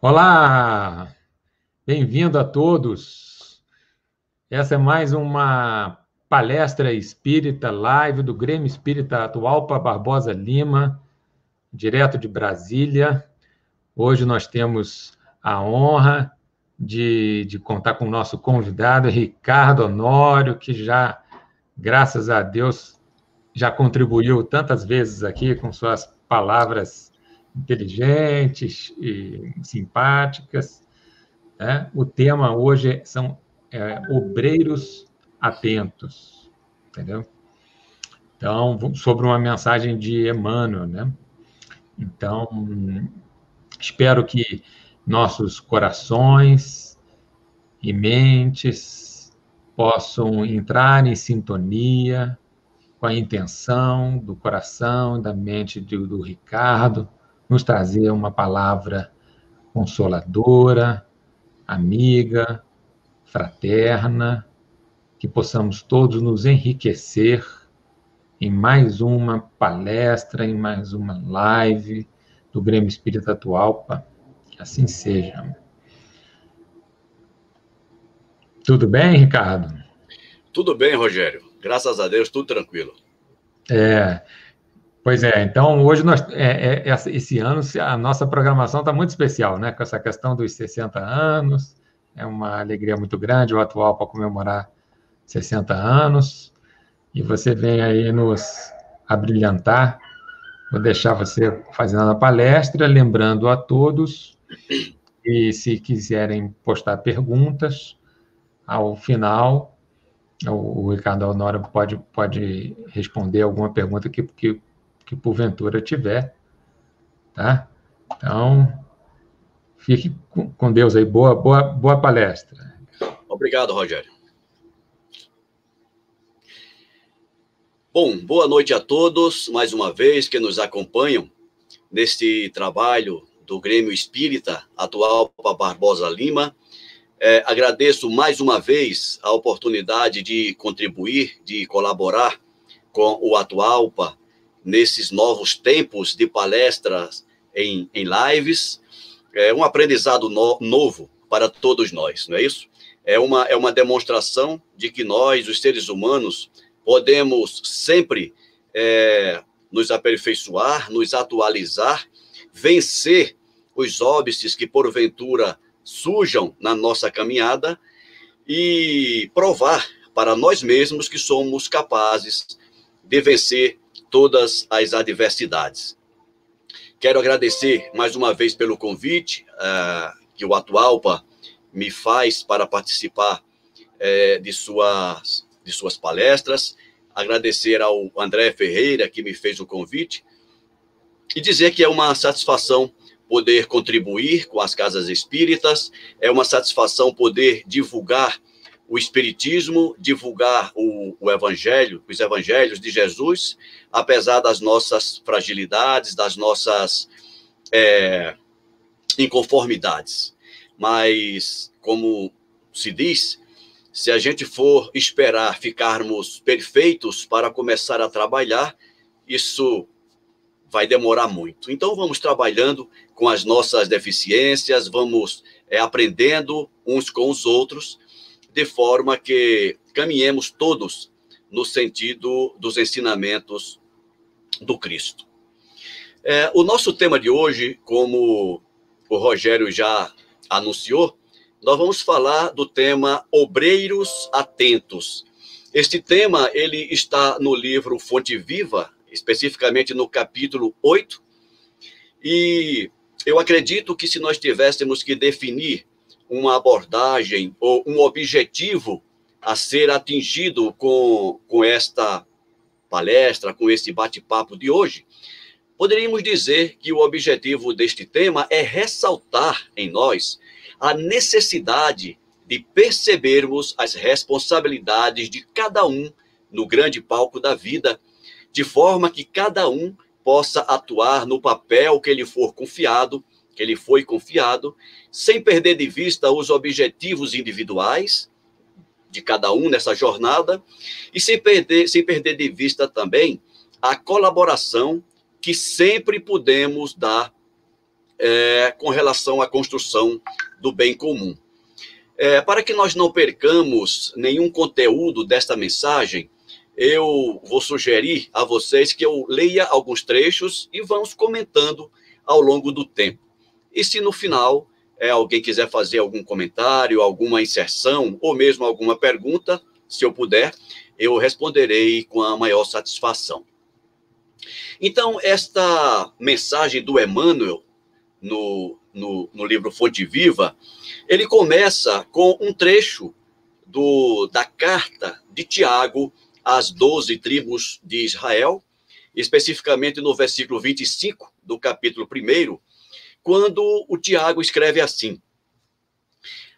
Olá, bem-vindo a todos. Essa é mais uma palestra espírita live do Grêmio Espírita Atual para Barbosa Lima, direto de Brasília. Hoje nós temos a honra de, de contar com o nosso convidado, Ricardo Honório, que já, graças a Deus, já contribuiu tantas vezes aqui com suas palavras inteligentes e simpáticas. Né? O tema hoje são é, obreiros atentos, entendeu? Então, sobre uma mensagem de Emmanuel, né? Então, espero que nossos corações e mentes possam entrar em sintonia com a intenção do coração e da mente do, do Ricardo, nos trazer uma palavra consoladora, amiga, fraterna, que possamos todos nos enriquecer em mais uma palestra, em mais uma live do Grêmio Espírita Atual. Que assim seja. Tudo bem, Ricardo? Tudo bem, Rogério. Graças a Deus, tudo tranquilo. É, Pois é, então hoje nós, é, é, esse ano a nossa programação está muito especial, né? Com essa questão dos 60 anos, é uma alegria muito grande o atual para comemorar 60 anos, e você vem aí nos abrilhantar. Vou deixar você fazendo a palestra, lembrando a todos, e se quiserem postar perguntas, ao final, o Ricardo Honório pode, pode responder alguma pergunta que, que que porventura tiver, tá? Então, fique com Deus aí. Boa, boa, boa palestra. Obrigado, Rogério. Bom, boa noite a todos, mais uma vez, que nos acompanham neste trabalho do Grêmio Espírita Atual Barbosa Lima. É, agradeço mais uma vez a oportunidade de contribuir, de colaborar com o Atualpa nesses novos tempos de palestras em, em lives, é um aprendizado no, novo para todos nós, não é isso? É uma, é uma demonstração de que nós, os seres humanos, podemos sempre é, nos aperfeiçoar, nos atualizar, vencer os óbices que porventura surjam na nossa caminhada e provar para nós mesmos que somos capazes de vencer todas as adversidades. Quero agradecer mais uma vez pelo convite uh, que o Atualpa me faz para participar uh, de, suas, de suas palestras. Agradecer ao André Ferreira, que me fez o convite, e dizer que é uma satisfação poder contribuir com as casas espíritas, é uma satisfação poder divulgar o Espiritismo, divulgar o, o, Evangelho, os Evangelhos de Jesus, apesar das nossas fragilidades, das nossas é, inconformidades. Mas, como se diz, se a gente for esperar ficarmos perfeitos para começar a trabalhar, isso vai demorar muito. Então, vamos trabalhando com as nossas deficiências, vamos é, aprendendo uns com os outros de forma que caminhemos todos no sentido dos ensinamentos do Cristo. É, o nosso tema de hoje, como o Rogério já anunciou, nós vamos falar do tema Obreiros Atentos. Este tema ele está no livro Fonte Viva, especificamente no capítulo 8, e eu acredito que se nós tivéssemos que definir uma abordagem ou um objetivo a ser atingido com, com esta palestra, com esse bate-papo de hoje, poderíamos dizer que o objetivo deste tema é ressaltar em nós a necessidade de percebermos as responsabilidades de cada um no grande palco da vida, de forma que cada um possa atuar no papel que lhe for confiado que ele foi confiado, sem perder de vista os objetivos individuais de cada um nessa jornada e sem perder, sem perder de vista também a colaboração que sempre podemos dar é, com relação à construção do bem comum. É, para que nós não percamos nenhum conteúdo desta mensagem, eu vou sugerir a vocês que eu leia alguns trechos e vamos comentando ao longo do tempo. E se no final é, alguém quiser fazer algum comentário, alguma inserção ou mesmo alguma pergunta, se eu puder, eu responderei com a maior satisfação. Então, esta mensagem do Emmanuel no, no, no livro Fonte Viva, ele começa com um trecho do, da carta de Tiago às doze tribos de Israel, especificamente no versículo 25 do capítulo 1, quando o Tiago escreve assim: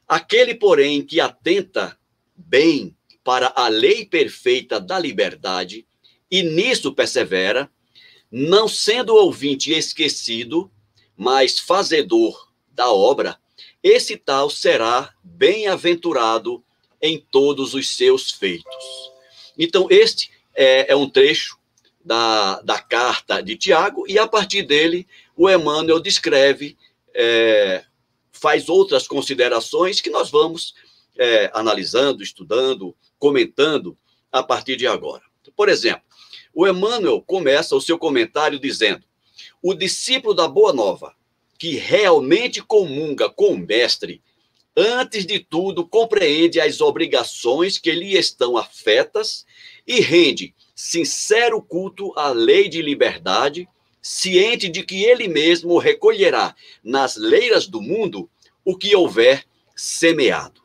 Aquele, porém, que atenta bem para a lei perfeita da liberdade e nisso persevera, não sendo ouvinte esquecido, mas fazedor da obra, esse tal será bem-aventurado em todos os seus feitos. Então, este é, é um trecho da, da carta de Tiago, e a partir dele, o Emmanuel descreve, é, faz outras considerações que nós vamos é, analisando, estudando, comentando a partir de agora. Por exemplo, o Emmanuel começa o seu comentário dizendo: o discípulo da Boa Nova, que realmente comunga com o Mestre, antes de tudo compreende as obrigações que lhe estão afetas e rende sincero culto à lei de liberdade, ciente de que ele mesmo recolherá nas leiras do mundo o que houver semeado.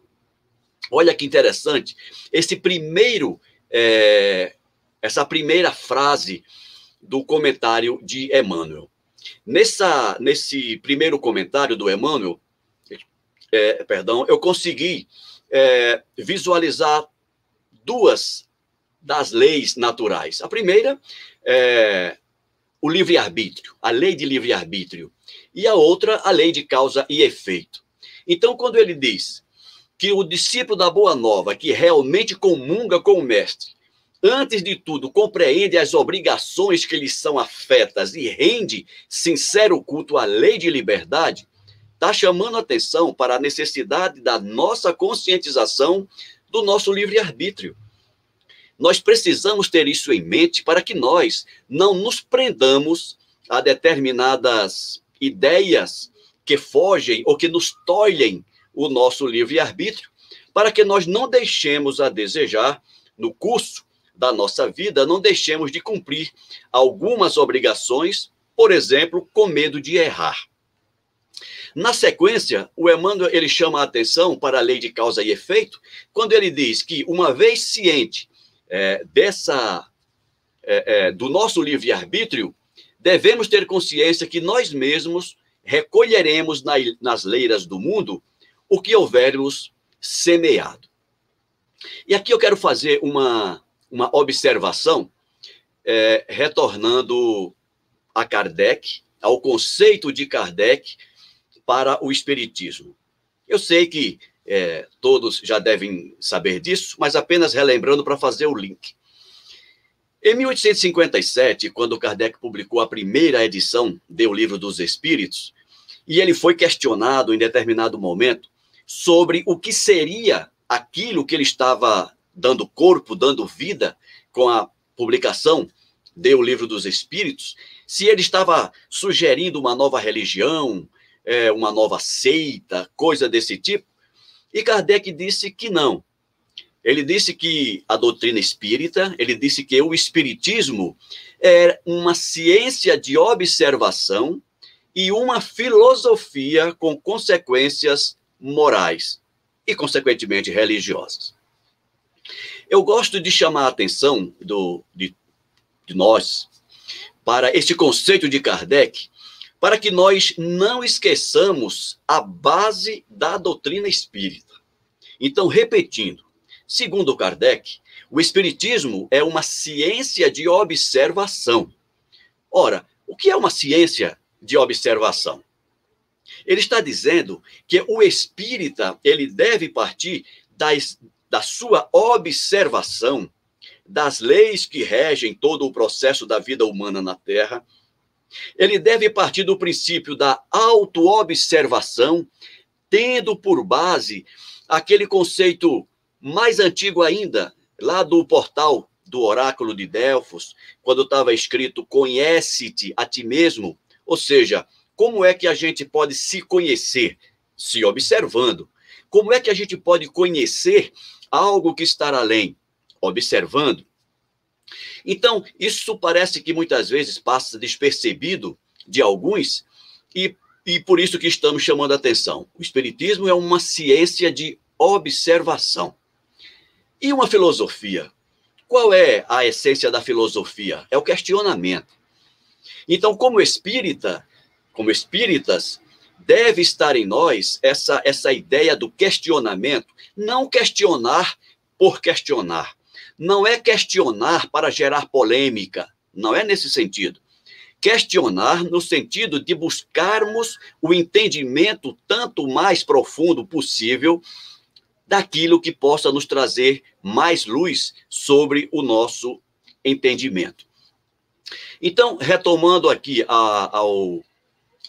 Olha que interessante, esse primeiro, é, essa primeira frase do comentário de Emmanuel. Nessa, nesse primeiro comentário do Emmanuel, é, perdão, eu consegui é, visualizar duas das leis naturais. A primeira é o livre-arbítrio, a lei de livre-arbítrio, e a outra, a lei de causa e efeito. Então, quando ele diz que o discípulo da Boa Nova, que realmente comunga com o Mestre, antes de tudo, compreende as obrigações que lhe são afetas e rende sincero culto à lei de liberdade, está chamando atenção para a necessidade da nossa conscientização do nosso livre-arbítrio. Nós precisamos ter isso em mente para que nós não nos prendamos a determinadas ideias que fogem ou que nos tolhem o nosso livre-arbítrio, para que nós não deixemos a desejar no curso da nossa vida, não deixemos de cumprir algumas obrigações, por exemplo, com medo de errar. Na sequência, o Emmanuel ele chama a atenção para a lei de causa e efeito, quando ele diz que, uma vez ciente é, dessa é, é, do nosso livre-arbítrio, devemos ter consciência que nós mesmos recolheremos na, nas leiras do mundo o que houvermos semeado. E aqui eu quero fazer uma, uma observação, é, retornando a Kardec, ao conceito de Kardec para o Espiritismo. Eu sei que é, todos já devem saber disso, mas apenas relembrando para fazer o link. Em 1857, quando Kardec publicou a primeira edição do Livro dos Espíritos, e ele foi questionado em determinado momento sobre o que seria aquilo que ele estava dando corpo, dando vida com a publicação do Livro dos Espíritos, se ele estava sugerindo uma nova religião, é, uma nova seita, coisa desse tipo. E Kardec disse que não. Ele disse que a doutrina espírita, ele disse que o espiritismo é uma ciência de observação e uma filosofia com consequências morais e, consequentemente, religiosas. Eu gosto de chamar a atenção do, de, de nós para este conceito de Kardec, para que nós não esqueçamos a base da doutrina espírita. Então, repetindo, segundo Kardec, o espiritismo é uma ciência de observação. Ora, o que é uma ciência de observação? Ele está dizendo que o espírita, ele deve partir das, da sua observação das leis que regem todo o processo da vida humana na Terra, Ele deve partir do princípio da autoobservação, tendo por base aquele conceito mais antigo ainda, lá do portal do oráculo de Delfos, quando estava escrito conhece-te a ti mesmo, ou seja, como é que a gente pode se conhecer? Se observando. Como é que a gente pode conhecer algo que está além? Observando. Então, isso parece que muitas vezes passa despercebido de alguns, e, e por isso que estamos chamando a atenção. O Espiritismo é uma ciência de observação. E uma filosofia? Qual é a essência da filosofia? É o questionamento. Então, como espírita, como espíritas, deve estar em nós essa, essa ideia do questionamento, não questionar por questionar. Não é questionar para gerar polêmica, não é nesse sentido. Questionar no sentido de buscarmos o entendimento tanto mais profundo possível daquilo que possa nos trazer mais luz sobre o nosso entendimento. Então, retomando aqui a,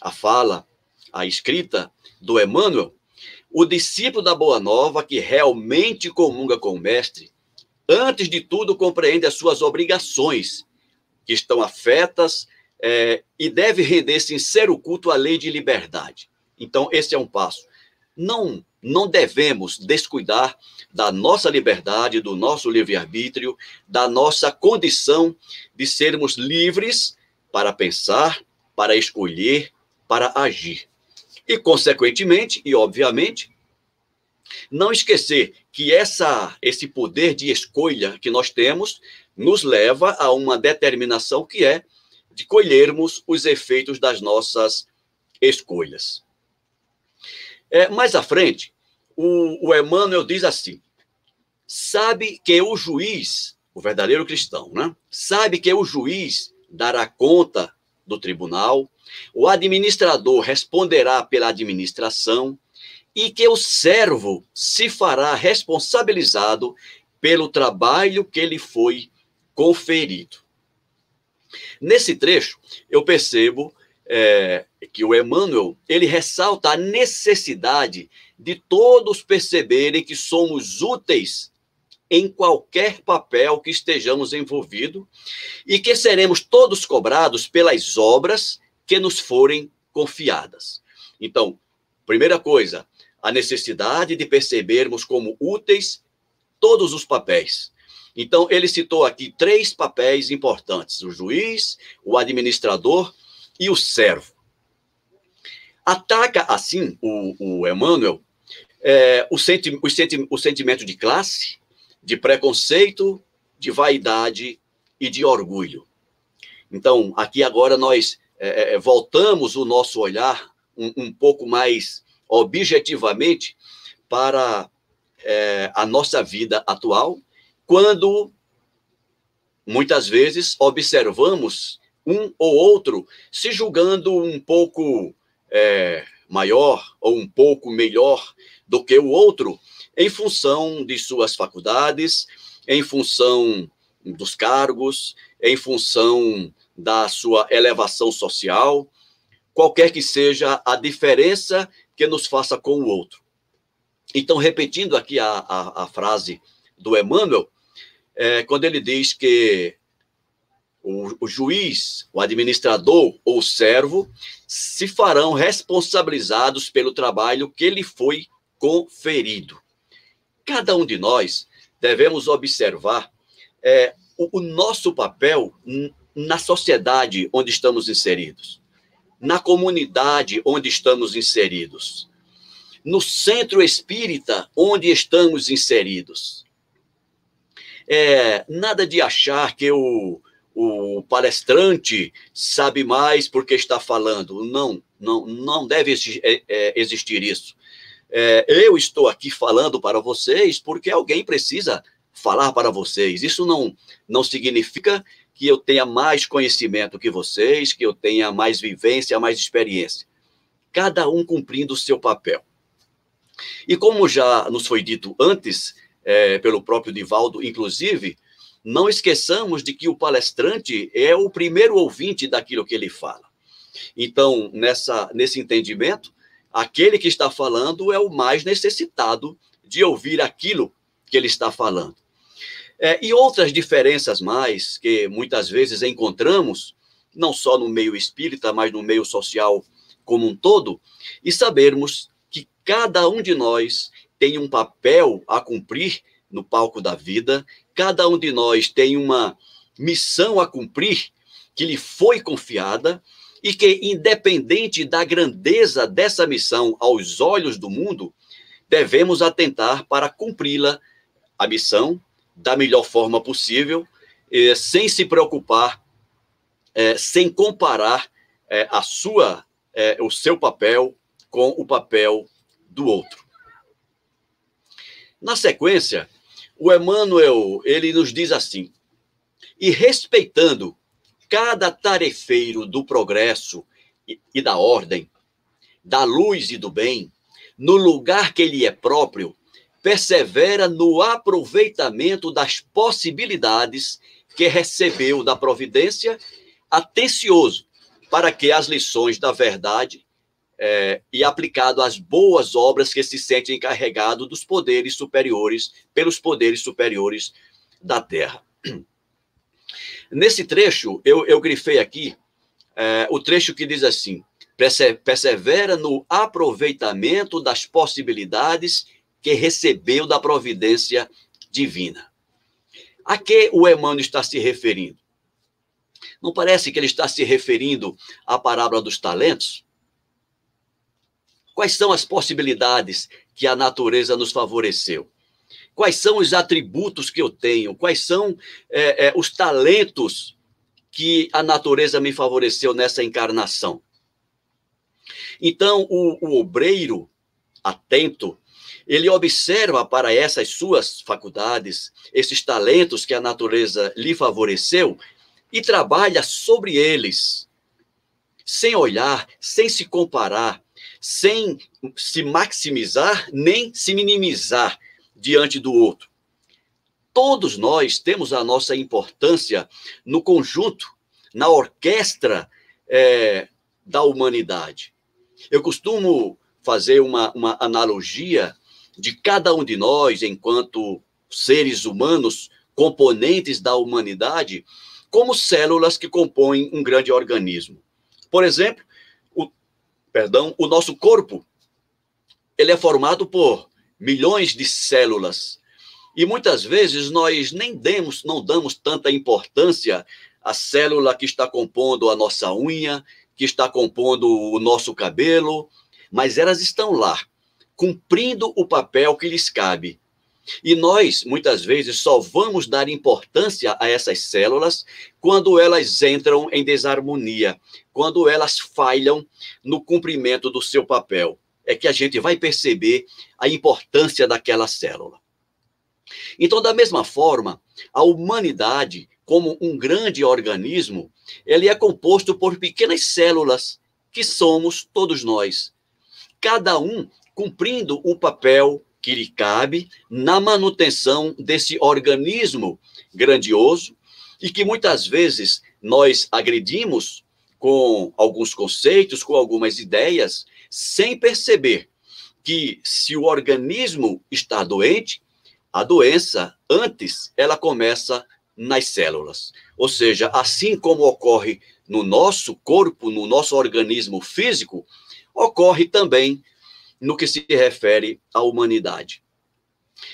a, fala, a escrita do Emmanuel, o discípulo da Boa Nova, que realmente comunga com o Mestre, antes de tudo compreende as suas obrigações, que estão afetas é, e deve render sincero culto à lei de liberdade. Então, esse é um passo. Não não devemos descuidar da nossa liberdade, do nosso livre-arbítrio, da nossa condição de sermos livres para pensar, para escolher, para agir. E, consequentemente, e obviamente, não esquecer que essa, esse poder de escolha que nós temos nos leva a uma determinação que é de colhermos os efeitos das nossas escolhas. É, mais à frente, o, o Emmanuel diz assim: sabe que o juiz, o verdadeiro cristão, né? Sabe que o juiz dará conta do tribunal, o administrador responderá pela administração e que o servo se fará responsabilizado pelo trabalho que lhe foi conferido. Nesse trecho, eu percebo é, que o Emmanuel ele ressalta a necessidade de todos perceberem que somos úteis em qualquer papel que estejamos envolvidos e que seremos todos cobrados pelas obras que nos forem confiadas. Então, primeira coisa, a necessidade de percebermos como úteis todos os papéis. Então, ele citou aqui três papéis importantes: o juiz, o administrador e o servo. Ataca, assim, o, o Emmanuel, é, o, senti o, senti o sentimento de classe, de preconceito, de vaidade e de orgulho. Então, aqui agora nós é, é voltamos o nosso olhar um, um pouco mais objetivamente para é, a nossa vida atual, quando muitas vezes observamos um ou outro se julgando um pouco é, maior ou um pouco melhor do que o outro, em função de suas faculdades, em função dos cargos, em função da sua elevação social, qualquer que seja a diferença que nos faça com o outro. Então, repetindo aqui a, a, a frase do Emmanuel, é, quando ele diz que o, o juiz, o administrador ou o servo se farão responsabilizados pelo trabalho que lhe foi conferido. Cada um de nós devemos observar é, o, o nosso papel na sociedade onde estamos inseridos, na comunidade onde estamos inseridos, no centro espírita onde estamos inseridos. É, nada de achar que o, o palestrante sabe mais porque está falando. Não, não, não deve é, é, existir isso. É, eu estou aqui falando para vocês porque alguém precisa falar para vocês. Isso não, não significa que eu tenha mais conhecimento que vocês, que eu tenha mais vivência, mais experiência. Cada um cumprindo o seu papel. E como já nos foi dito antes, é, pelo próprio Divaldo, inclusive, não esqueçamos de que o palestrante é o primeiro ouvinte daquilo que ele fala. Então, nessa, nesse entendimento, aquele que está falando é o mais necessitado de ouvir aquilo que ele está falando. É, e outras diferenças mais que muitas vezes encontramos, não só no meio espírita, mas no meio social como um todo, e sabermos que cada um de nós tem um papel a cumprir no palco da vida, cada um de nós tem uma missão a cumprir que lhe foi confiada e que, independente da grandeza dessa missão aos olhos do mundo, devemos atentar para cumpri-la, a missão, da melhor forma possível, sem se preocupar, eh, sem comparar eh, a sua, o seu papel com o papel do outro. Na sequência, o Emmanuel, ele nos diz assim, e respeitando cada tarefeiro do progresso e da ordem, da luz e do bem, no lugar que lhe é próprio, persevera no aproveitamento das possibilidades que recebeu da providência, atencioso para que as lições da verdade é, e aplicado às boas obras que se sente encarregado dos poderes superiores, pelos poderes superiores da terra. Nesse trecho, eu, eu grifei aqui é, o trecho que diz assim: persevera no aproveitamento das possibilidades que recebeu da providência divina. A que o Emmanuel está se referindo? Não parece que ele está se referindo à parábola dos talentos? Quais são as possibilidades que a natureza nos favoreceu? Quais são os atributos que eu tenho? Quais são é, é, os talentos que a natureza me favoreceu nessa encarnação? Então, o, o obreiro atento, ele observa para essas suas faculdades, esses talentos que a natureza lhe favoreceu, e trabalha sobre eles, sem olhar, sem se comparar, sem se maximizar, nem se minimizar, diante do outro. Todos nós temos a nossa importância no conjunto, na orquestra é, da humanidade. Eu costumo fazer uma, uma analogia de cada um de nós, enquanto seres humanos, componentes da humanidade, como células que compõem um grande organismo. Por exemplo, o, perdão, o nosso corpo, ele é formado por milhões de células. E muitas vezes nós nem demos, não damos tanta importância à célula que está compondo a nossa unha, que está compondo o nosso cabelo, mas elas estão lá, cumprindo o papel que lhes cabe. E nós, muitas vezes, só vamos dar importância a essas células quando elas entram em desarmonia, quando elas falham no cumprimento do seu papel é que a gente vai perceber a importância daquela célula. Então, da mesma forma, a humanidade, como um grande organismo, ele é composto por pequenas células, que somos todos nós. Cada um cumprindo o papel que lhe cabe na manutenção desse organismo grandioso e que muitas vezes nós agredimos com alguns conceitos, com algumas ideias, sem perceber que se o organismo está doente, a doença antes ela começa nas células. Ou seja, assim como ocorre no nosso corpo, no nosso organismo físico, ocorre também no que se refere à humanidade.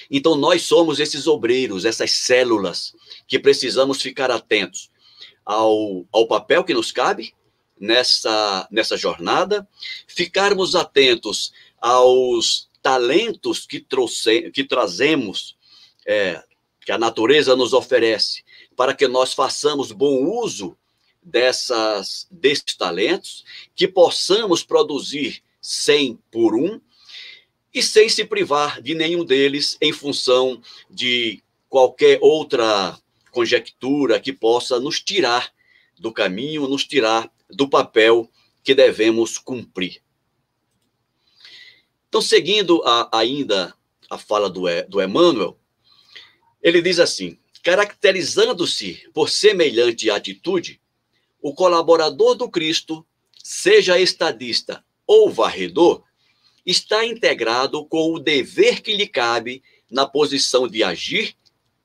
Então, nós somos esses obreiros, essas células, que precisamos ficar atentos ao, ao papel que nos cabe nessa, nessa jornada, ficarmos atentos aos talentos que, trouxe, que trazemos, é, que a natureza nos oferece, para que nós façamos bom uso dessas, desses talentos, que possamos produzir 100 por um, e sem se privar de nenhum deles em função de qualquer outra conjectura que possa nos tirar do caminho, nos tirar do papel que devemos cumprir. Então, seguindo a, ainda a fala do, do Emmanuel, ele diz assim: caracterizando-se por semelhante atitude, o colaborador do Cristo seja estadista ou varredor, está integrado com o dever que lhe cabe na posição de agir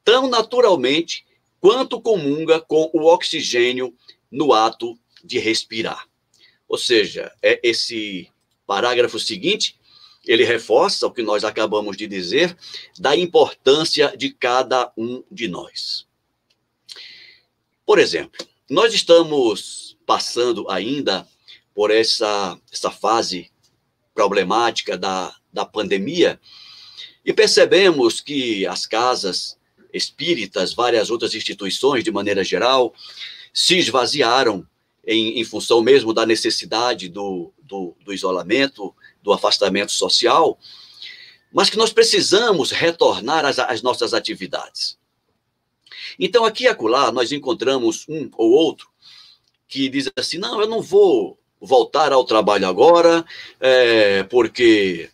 tão naturalmente quanto comunga com o oxigênio no ato de respirar. Ou seja, é esse parágrafo seguinte, ele reforça o que nós acabamos de dizer da importância de cada um de nós. Por exemplo, nós estamos passando ainda por essa, essa fase problemática da, da pandemia e percebemos que as casas espíritas, várias outras instituições, de maneira geral, se esvaziaram em, em função mesmo da necessidade do, do, do isolamento, do afastamento social, mas que nós precisamos retornar às, às nossas atividades. Então, aqui e acolá, nós encontramos um ou outro que diz assim: não, eu não vou voltar ao trabalho agora, é, porque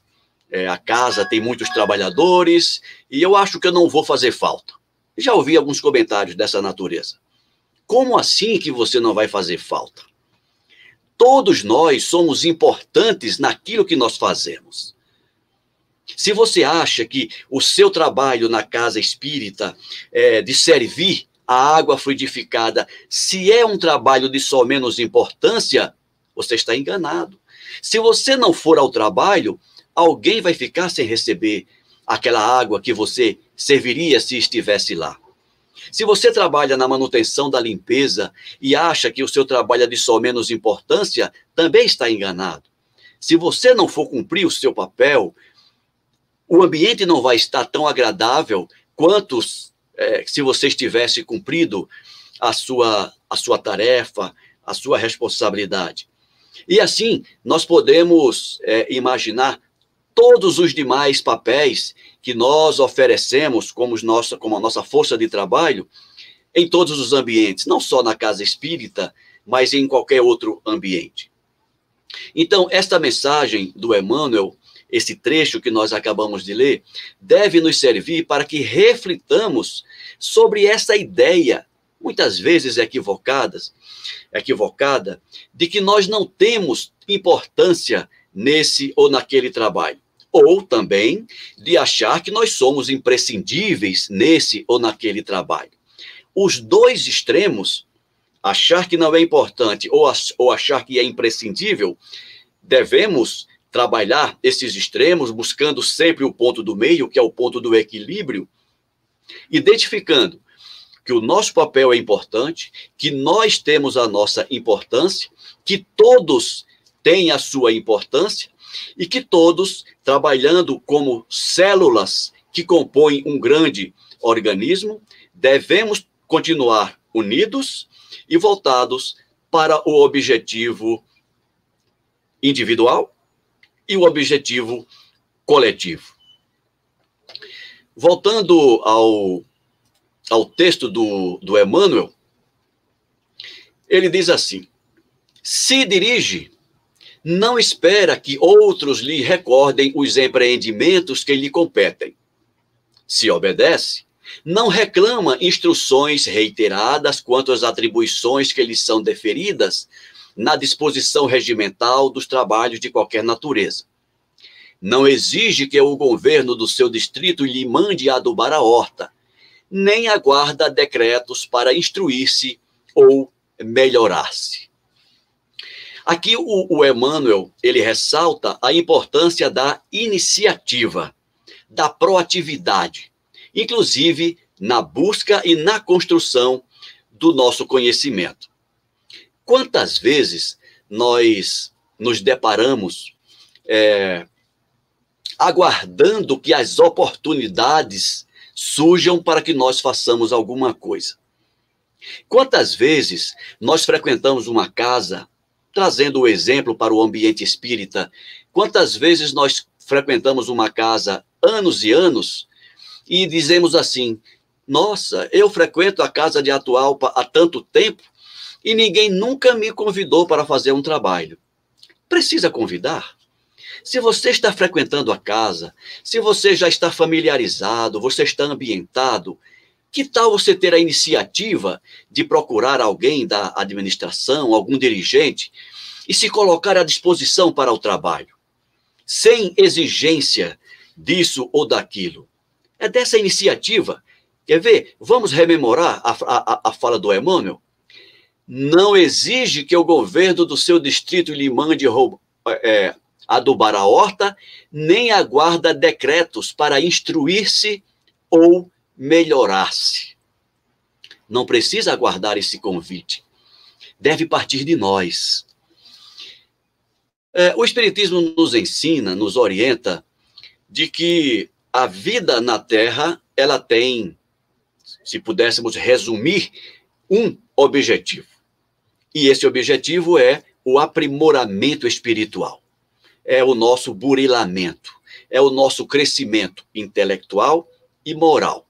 é, a casa tem muitos trabalhadores e eu acho que eu não vou fazer falta. Já ouvi alguns comentários dessa natureza. Como assim que você não vai fazer falta? Todos nós somos importantes naquilo que nós fazemos. Se você acha que o seu trabalho na casa espírita é de servir a água fluidificada, se é um trabalho de só menos importância, você está enganado. Se você não for ao trabalho, alguém vai ficar sem receber aquela água que você serviria se estivesse lá. Se você trabalha na manutenção da limpeza e acha que o seu trabalho é de só menos importância, também está enganado. Se você não for cumprir o seu papel, o ambiente não vai estar tão agradável quanto é, se você estivesse cumprido a sua, a sua tarefa, a sua responsabilidade. E assim, nós podemos é, imaginar todos os demais papéis que nós oferecemos como, nossa, como a nossa força de trabalho em todos os ambientes, não só na casa espírita, mas em qualquer outro ambiente. Então, esta mensagem do Emmanuel, esse trecho que nós acabamos de ler, deve nos servir para que reflitamos sobre essa ideia, muitas vezes equivocadas, equivocada, de que nós não temos importância nesse ou naquele trabalho ou também de achar que nós somos imprescindíveis nesse ou naquele trabalho. Os dois extremos, achar que não é importante ou, ou achar que é imprescindível, devemos trabalhar esses extremos, buscando sempre o ponto do meio, que é o ponto do equilíbrio, identificando que o nosso papel é importante, que nós temos a nossa importância, que todos têm a sua importância, e que todos, trabalhando como células que compõem um grande organismo, devemos continuar unidos e voltados para o objetivo individual e o objetivo coletivo. Voltando ao, ao texto do, do Emmanuel, ele diz assim: se dirige não espera que outros lhe recordem os empreendimentos que lhe competem. Se obedece, não reclama instruções reiteradas quanto às atribuições que lhe são deferidas na disposição regimental dos trabalhos de qualquer natureza. Não exige que o governo do seu distrito lhe mande adubar a horta, nem aguarda decretos para instruir-se ou melhorar-se. Aqui o, o Emmanuel, ele ressalta a importância da iniciativa, da proatividade, inclusive na busca e na construção do nosso conhecimento. Quantas vezes nós nos deparamos é, aguardando que as oportunidades surjam para que nós façamos alguma coisa? Quantas vezes nós frequentamos uma casa trazendo o exemplo para o ambiente espírita. Quantas vezes nós frequentamos uma casa anos e anos e dizemos assim: Nossa, eu frequento a casa de Atualpa há tanto tempo e ninguém nunca me convidou para fazer um trabalho. Precisa convidar? Se você está frequentando a casa, se você já está familiarizado, você está ambientado, que tal você ter a iniciativa de procurar alguém da administração, algum dirigente, e se colocar à disposição para o trabalho, sem exigência disso ou daquilo. É dessa iniciativa. Quer ver? Vamos rememorar a, a, a fala do Emmanuel? Não exige que o governo do seu distrito lhe mande é, adubar a horta, nem aguarda decretos para instruir-se ou melhorar-se. Não precisa aguardar esse convite. Deve partir de nós. É, o Espiritismo nos ensina, nos orienta, de que a vida na Terra ela tem, se pudéssemos resumir, um objetivo. E esse objetivo é o aprimoramento espiritual é o nosso burilamento, é o nosso crescimento intelectual e moral.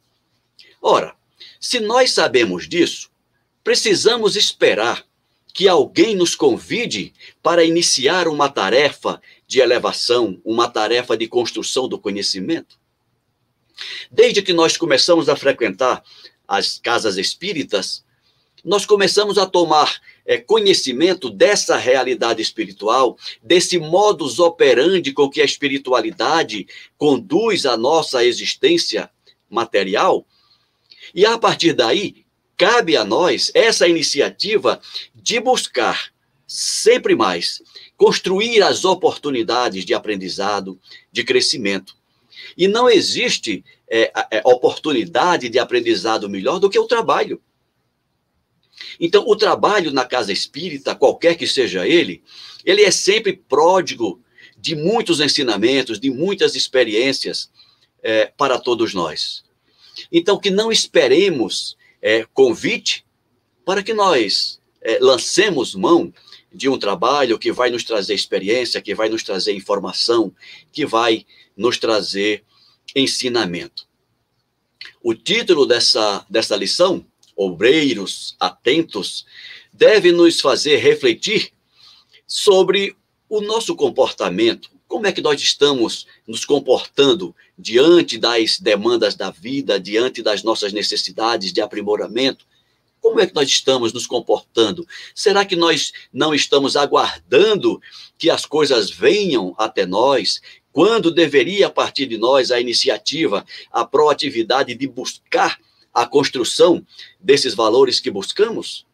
Ora, se nós sabemos disso, precisamos esperar que alguém nos convide para iniciar uma tarefa de elevação, uma tarefa de construção do conhecimento? Desde que nós começamos a frequentar as casas espíritas, nós começamos a tomar é, conhecimento dessa realidade espiritual, desse modus operandi com que a espiritualidade conduz a nossa existência material. E a partir daí, cabe a nós essa iniciativa de buscar sempre mais construir as oportunidades de aprendizado, de crescimento. E não existe é, oportunidade de aprendizado melhor do que o trabalho. Então, o trabalho na casa espírita, qualquer que seja ele, ele é sempre pródigo de muitos ensinamentos, de muitas experiências é, para todos nós. Então, que não esperemos é, convite para que nós é, lancemos mão de um trabalho que vai nos trazer experiência, que vai nos trazer informação, que vai nos trazer ensinamento. O título dessa, dessa lição obreiros atentos, deve nos fazer refletir sobre o nosso comportamento. Como é que nós estamos nos comportando diante das demandas da vida, diante das nossas necessidades de aprimoramento? Como é que nós estamos nos comportando? Será que nós não estamos aguardando que as coisas venham até nós, quando deveria partir de nós a iniciativa, a proatividade de buscar a construção desses valores que buscamos?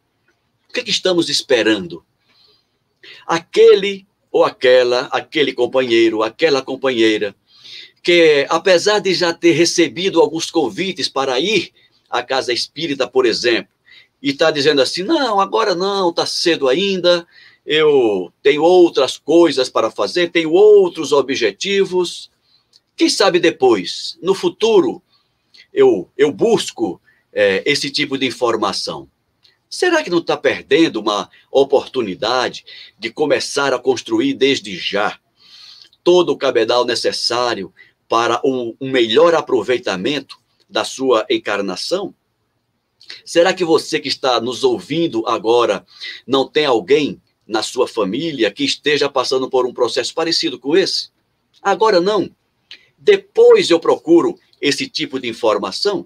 O que, é que estamos esperando? Aquele ou aquela, aquele companheiro, aquela companheira, que apesar de já ter recebido alguns convites para ir à casa espírita, por exemplo, e está dizendo assim: não, agora não, está cedo ainda, eu tenho outras coisas para fazer, tenho outros objetivos. Quem sabe depois, no futuro, eu, eu busco é, esse tipo de informação? Será que não está perdendo uma oportunidade de começar a construir desde já todo o cabedal necessário para um, um melhor aproveitamento da sua encarnação? Será que você que está nos ouvindo agora não tem alguém na sua família que esteja passando por um processo parecido com esse? Agora não. Depois eu procuro esse tipo de informação?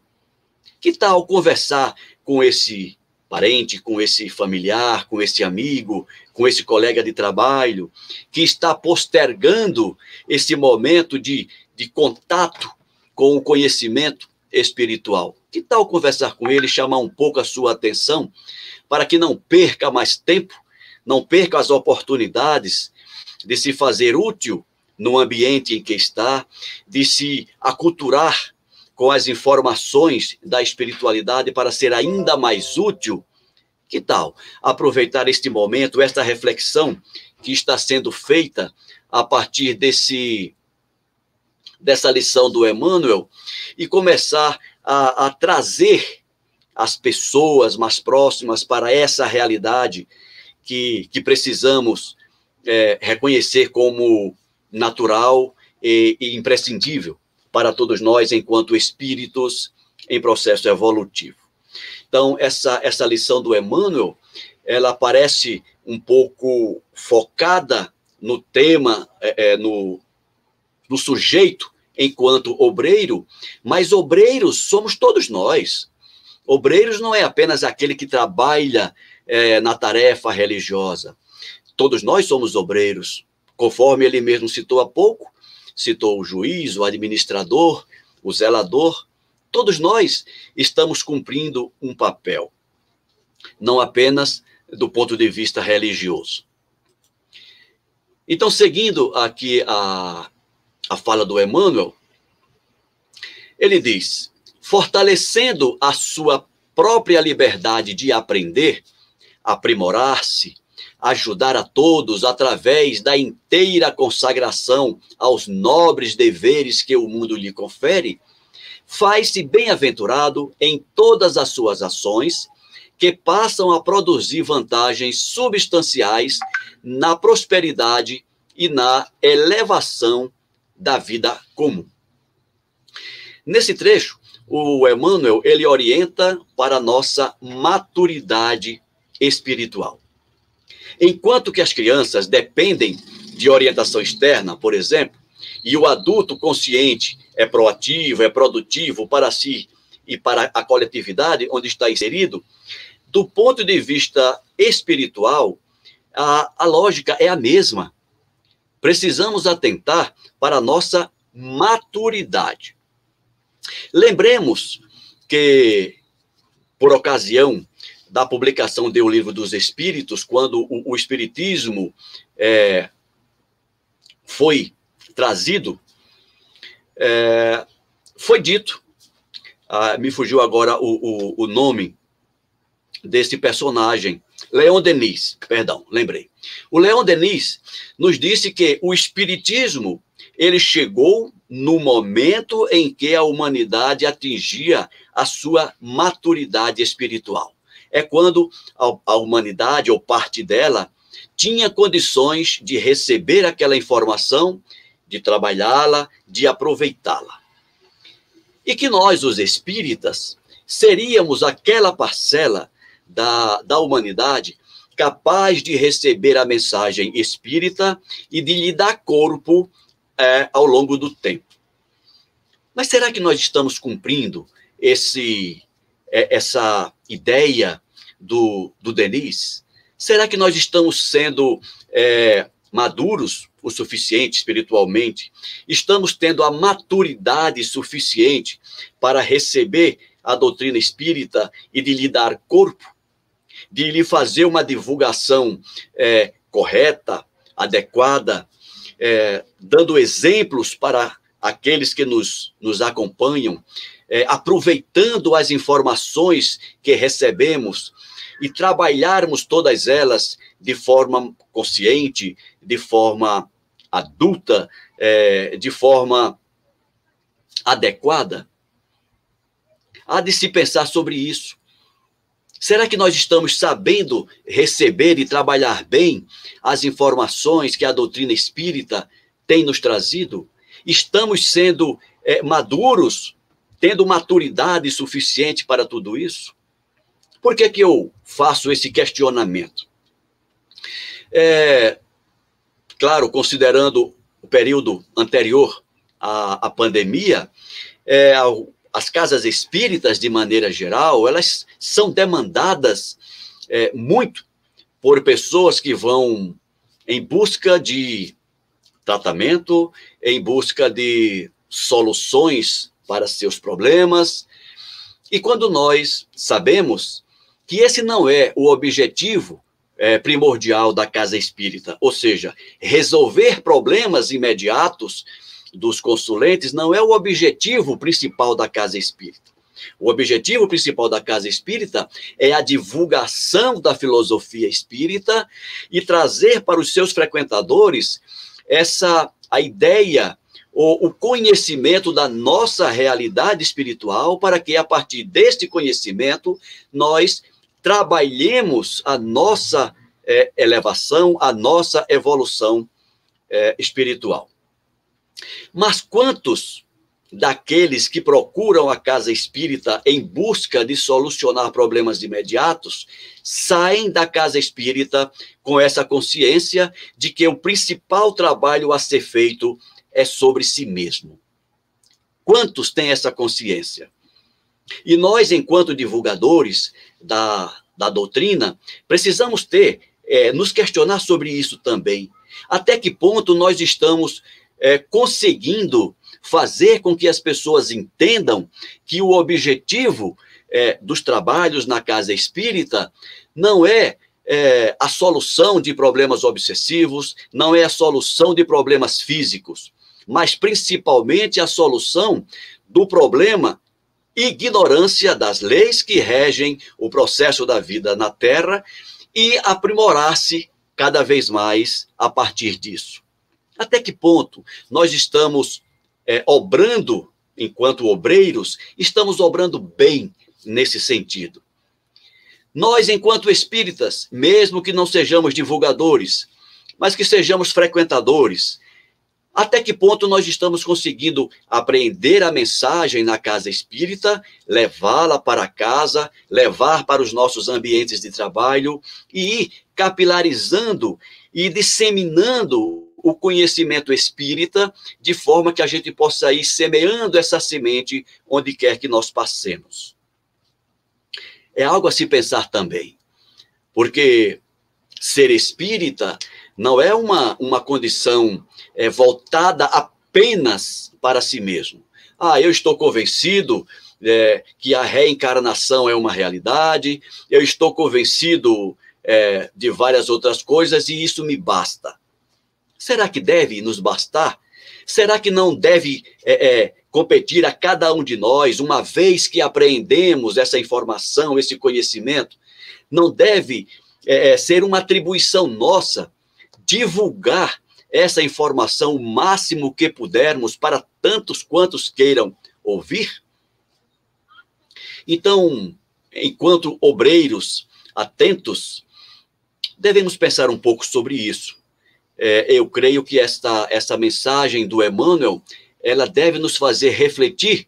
Que tal conversar com esse parente, com esse familiar, com esse amigo, com esse colega de trabalho, que está postergando esse momento de, de contato com o conhecimento espiritual? Que tal conversar com ele, chamar um pouco a sua atenção, para que não perca mais tempo, não perca as oportunidades de se fazer útil no ambiente em que está, de se aculturar com as informações da espiritualidade para ser ainda mais útil. Que tal aproveitar este momento, esta reflexão que está sendo feita a partir desse dessa lição do Emmanuel e começar a, a trazer as pessoas mais próximas para essa realidade que, que precisamos é, reconhecer como natural e, e imprescindível para todos nós enquanto espíritos em processo evolutivo. Então, essa, essa lição do Emmanuel, ela parece um pouco focada no tema, é, é, no, no sujeito enquanto obreiro, mas obreiros somos todos nós. Obreiros não é apenas aquele que trabalha é, na tarefa religiosa. todos nós somos obreiros, conforme ele mesmo citou há pouco, citou o juiz, o administrador, o zelador, todos nós estamos cumprindo um papel, não apenas do ponto de vista religioso. Então, seguindo aqui a, a fala do Emmanuel, ele diz: fortalecendo a sua própria liberdade de aprender, aprimorar-se, ajudar a todos através da inteira consagração aos nobres deveres que o mundo lhe confere, faz-se bem-aventurado em todas as suas ações, que passam a produzir vantagens substanciais na prosperidade e na elevação da vida comum. Nesse trecho, o Emmanuel ele orienta para a nossa maturidade espiritual. Enquanto que as crianças dependem de orientação externa, por exemplo, e o adulto consciente é proativo, é produtivo para si e para a coletividade onde está inserido, do ponto de vista espiritual, a, a lógica é a mesma. Precisamos atentar para a nossa maturidade. Lembremos que, por ocasião da publicação do Livro dos Espíritos, quando o, o Espiritismo é, foi trazido, é, foi dito, ah, me fugiu agora o, o, o nome desse personagem, Leon Denis, perdão, lembrei. O Leon Denis nos disse que o espiritismo ele chegou no momento em que a humanidade atingia a sua maturidade espiritual. É quando a, a humanidade ou parte dela tinha condições de receber aquela informação, de trabalhá-la, de aproveitá-la. E que nós, os espíritas, seríamos aquela parcela da, da humanidade capaz de receber a mensagem espírita e de lhe dar corpo é, ao longo do tempo. Mas será que nós estamos cumprindo esse, é, essa ideia do, do Denis? Será que nós estamos sendo é, maduros o suficiente espiritualmente? Estamos tendo a maturidade suficiente para receber a doutrina espírita e de lhe dar corpo? De lhe fazer uma divulgação é, correta, adequada, é, dando exemplos para aqueles que nos, nos acompanham, é, aproveitando as informações que recebemos e trabalharmos todas elas de forma consciente, de forma adulta, é, de forma adequada? Há de se pensar sobre isso. Será que nós estamos sabendo receber e trabalhar bem as informações que a doutrina espírita tem nos trazido? Estamos sendo é, maduros, tendo maturidade suficiente para tudo isso? Por que, que eu faço esse questionamento? É, claro, considerando o período anterior à, à pandemia, é, as casas espíritas, de maneira geral, elas são demandadas é, muito por pessoas que vão em busca de tratamento, em busca de soluções para seus problemas. E quando nós sabemos que esse não é o objetivo é, primordial da casa espírita, ou seja, resolver problemas imediatos dos consulentes não é o objetivo principal da casa espírita. O objetivo principal da casa espírita é a divulgação da filosofia espírita e trazer para os seus frequentadores essa a ideia ou o conhecimento da nossa realidade espiritual para que a partir deste conhecimento nós trabalhemos a nossa é, elevação, a nossa evolução é, espiritual. Mas quantos daqueles que procuram a casa espírita em busca de solucionar problemas imediatos saem da casa espírita com essa consciência de que o principal trabalho a ser feito é sobre si mesmo? Quantos têm essa consciência? E nós, enquanto divulgadores da, da doutrina, precisamos ter é, nos questionar sobre isso também. Até que ponto nós estamos é, conseguindo fazer com que as pessoas entendam que o objetivo é, dos trabalhos na casa espírita não é, é a solução de problemas obsessivos, não é a solução de problemas físicos, mas principalmente a solução do problema ignorância das leis que regem o processo da vida na Terra e aprimorar-se cada vez mais a partir disso. Até que ponto nós estamos é, obrando, enquanto obreiros, estamos obrando bem nesse sentido? Nós, enquanto espíritas, mesmo que não sejamos divulgadores, mas que sejamos frequentadores, até que ponto nós estamos conseguindo apreender a mensagem na casa espírita, levá-la para casa, levar para os nossos ambientes de trabalho e ir capilarizando e disseminando o conhecimento espírita de forma que a gente possa ir semeando essa semente onde quer que nós passemos. É algo a se pensar também, porque ser espírita não é uma, uma condição é, voltada apenas para si mesmo. Ah, eu estou convencido é, que a reencarnação é uma realidade, eu estou convencido é, de várias outras coisas e isso me basta. Será que deve nos bastar? Será que não deve é, é, competir a cada um de nós, uma vez que apreendemos essa informação, esse conhecimento? Não deve é, é, ser uma atribuição nossa divulgar essa informação o máximo que pudermos para tantos quantos queiram ouvir? Então, enquanto obreiros atentos, devemos pensar um pouco sobre isso. É, eu creio que esta, essa mensagem do Emmanuel, ela deve nos fazer refletir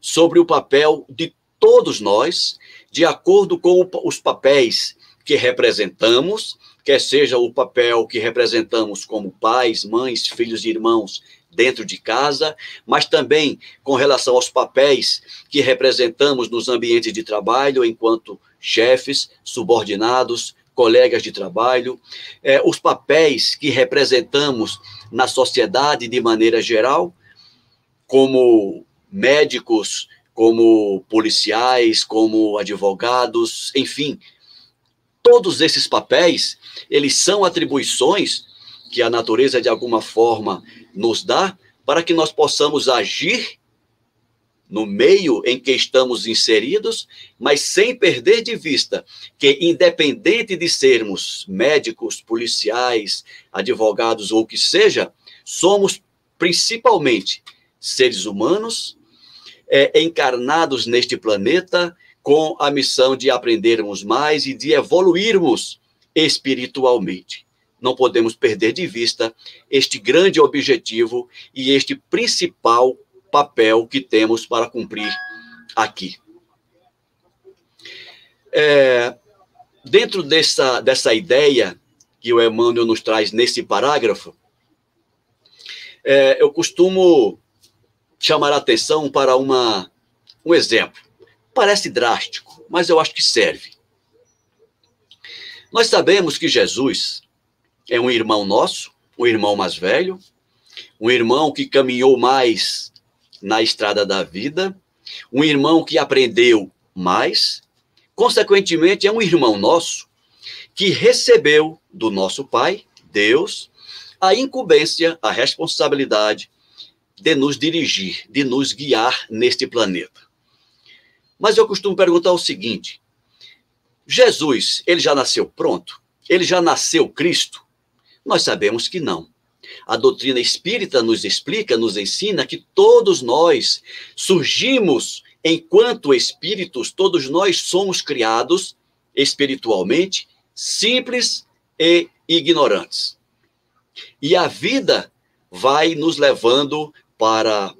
sobre o papel de todos nós, de acordo com os papéis que representamos quer seja o papel que representamos como pais, mães, filhos e irmãos dentro de casa, mas também com relação aos papéis que representamos nos ambientes de trabalho, enquanto chefes, subordinados, colegas de trabalho, é, os papéis que representamos na sociedade de maneira geral, como médicos, como policiais, como advogados, enfim, todos esses papéis, eles são atribuições que a natureza de alguma forma nos dá para que nós possamos agir no meio em que estamos inseridos, mas sem perder de vista que, independente de sermos médicos, policiais, advogados ou o que seja, somos principalmente seres humanos é, encarnados neste planeta com a missão de aprendermos mais e de evoluirmos espiritualmente. Não podemos perder de vista este grande objetivo e este principal papel que temos para cumprir aqui. É, dentro dessa, dessa ideia que o Emmanuel nos traz nesse parágrafo, é, eu costumo chamar a atenção para uma, um exemplo. Parece drástico, mas eu acho que serve. Nós sabemos que Jesus é um irmão nosso, um irmão mais velho, um irmão que caminhou mais na estrada da vida, um irmão que aprendeu mais, consequentemente, é um irmão nosso que recebeu do nosso Pai, Deus, a incumbência, a responsabilidade de nos dirigir, de nos guiar neste planeta. Mas eu costumo perguntar o seguinte: Jesus, ele já nasceu pronto? Ele já nasceu Cristo? Nós sabemos que não. A doutrina espírita nos explica, nos ensina que todos nós surgimos enquanto espíritos, todos nós somos criados espiritualmente simples e ignorantes. E a vida vai nos levando para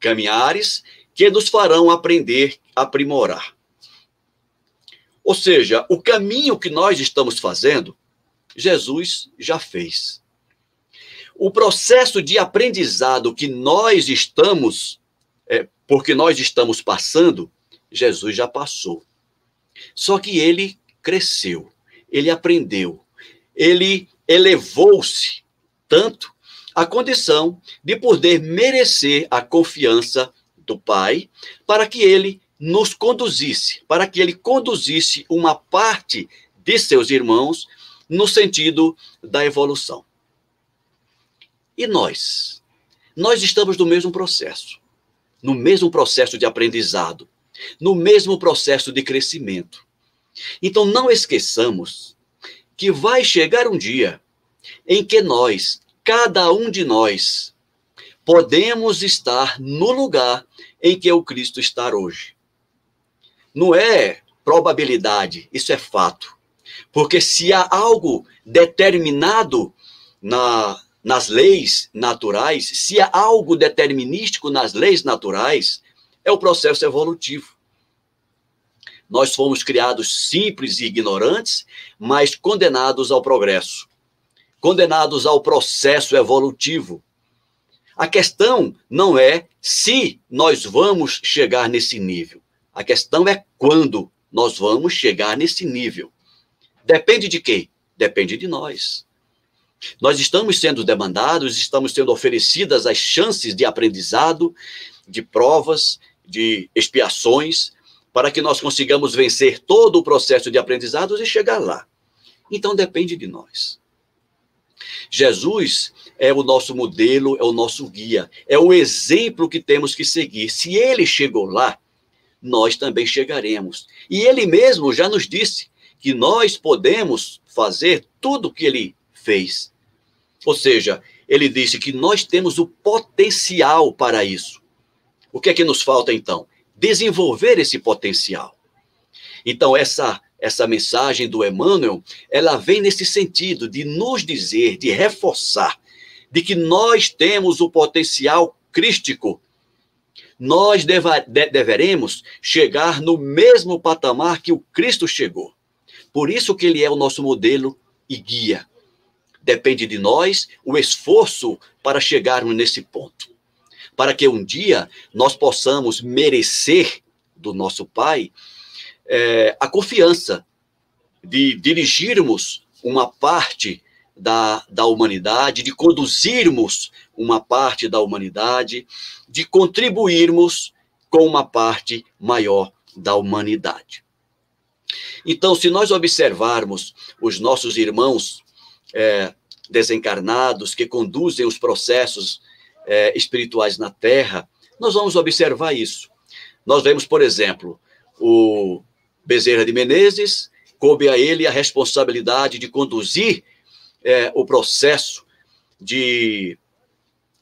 caminhares que nos farão aprender aprimorar. Ou seja, o caminho que nós estamos fazendo, Jesus já fez. O processo de aprendizado que nós estamos, é, porque nós estamos passando, Jesus já passou. Só que ele cresceu, ele aprendeu, ele elevou-se tanto a condição de poder merecer a confiança do Pai para que ele nos conduzisse, para que ele conduzisse uma parte de seus irmãos no sentido da evolução. E nós? Nós estamos no mesmo processo, no mesmo processo de aprendizado, no mesmo processo de crescimento. Então não esqueçamos que vai chegar um dia em que nós, cada um de nós, podemos estar no lugar em que o Cristo está hoje. Não é probabilidade, isso é fato. Porque se há algo determinado na, nas leis naturais, se há algo determinístico nas leis naturais, é o processo evolutivo. Nós fomos criados simples e ignorantes, mas condenados ao progresso, condenados ao processo evolutivo. A questão não é se nós vamos chegar nesse nível. A questão é quando nós vamos chegar nesse nível. Depende de quem? Depende de nós. Nós estamos sendo demandados, estamos sendo oferecidas as chances de aprendizado, de provas, de expiações, para que nós consigamos vencer todo o processo de aprendizados e chegar lá. Então depende de nós. Jesus é o nosso modelo, é o nosso guia, é o exemplo que temos que seguir. Se ele chegou lá, nós também chegaremos. E ele mesmo já nos disse que nós podemos fazer tudo o que ele fez. Ou seja, ele disse que nós temos o potencial para isso. O que é que nos falta então? Desenvolver esse potencial. Então, essa essa mensagem do Emmanuel, ela vem nesse sentido de nos dizer, de reforçar, de que nós temos o potencial crístico. Nós deva, de, deveremos chegar no mesmo patamar que o Cristo chegou. Por isso que ele é o nosso modelo e guia. Depende de nós o esforço para chegarmos nesse ponto. Para que um dia nós possamos merecer do nosso Pai é, a confiança de dirigirmos uma parte da, da humanidade, de conduzirmos uma parte da humanidade, de contribuirmos com uma parte maior da humanidade. Então, se nós observarmos os nossos irmãos é, desencarnados que conduzem os processos é, espirituais na Terra, nós vamos observar isso. Nós vemos, por exemplo, o Bezerra de Menezes, coube a ele a responsabilidade de conduzir é, o processo de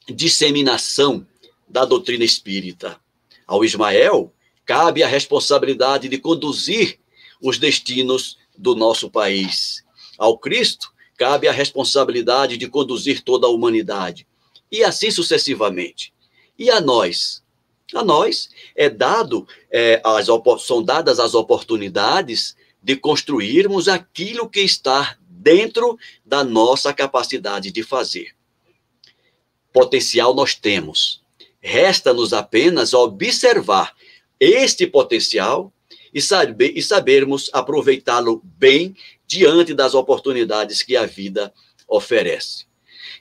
disseminação da doutrina espírita. Ao Ismael, cabe a responsabilidade de conduzir os destinos do nosso país. Ao Cristo, cabe a responsabilidade de conduzir toda a humanidade. E assim sucessivamente. E a nós? A nós é dado, é, as, são dadas as oportunidades de construirmos aquilo que está dentro da nossa capacidade de fazer. Potencial nós temos. Resta-nos apenas observar este potencial e, saber, e sabermos aproveitá-lo bem diante das oportunidades que a vida oferece.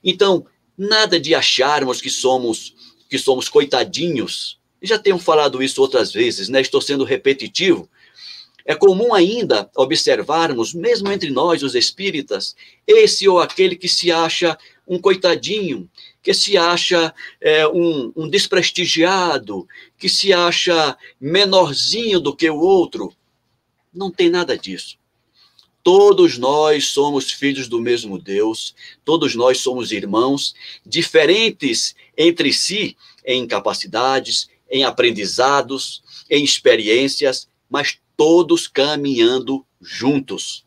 Então, nada de acharmos que somos que somos coitadinhos. Já tenho falado isso outras vezes, né? Estou sendo repetitivo. É comum ainda observarmos, mesmo entre nós, os espíritas, esse ou aquele que se acha um coitadinho, que se acha é, um, um desprestigiado, que se acha menorzinho do que o outro. Não tem nada disso. Todos nós somos filhos do mesmo Deus, todos nós somos irmãos, diferentes entre si em capacidades, em aprendizados, em experiências, mas todos caminhando juntos.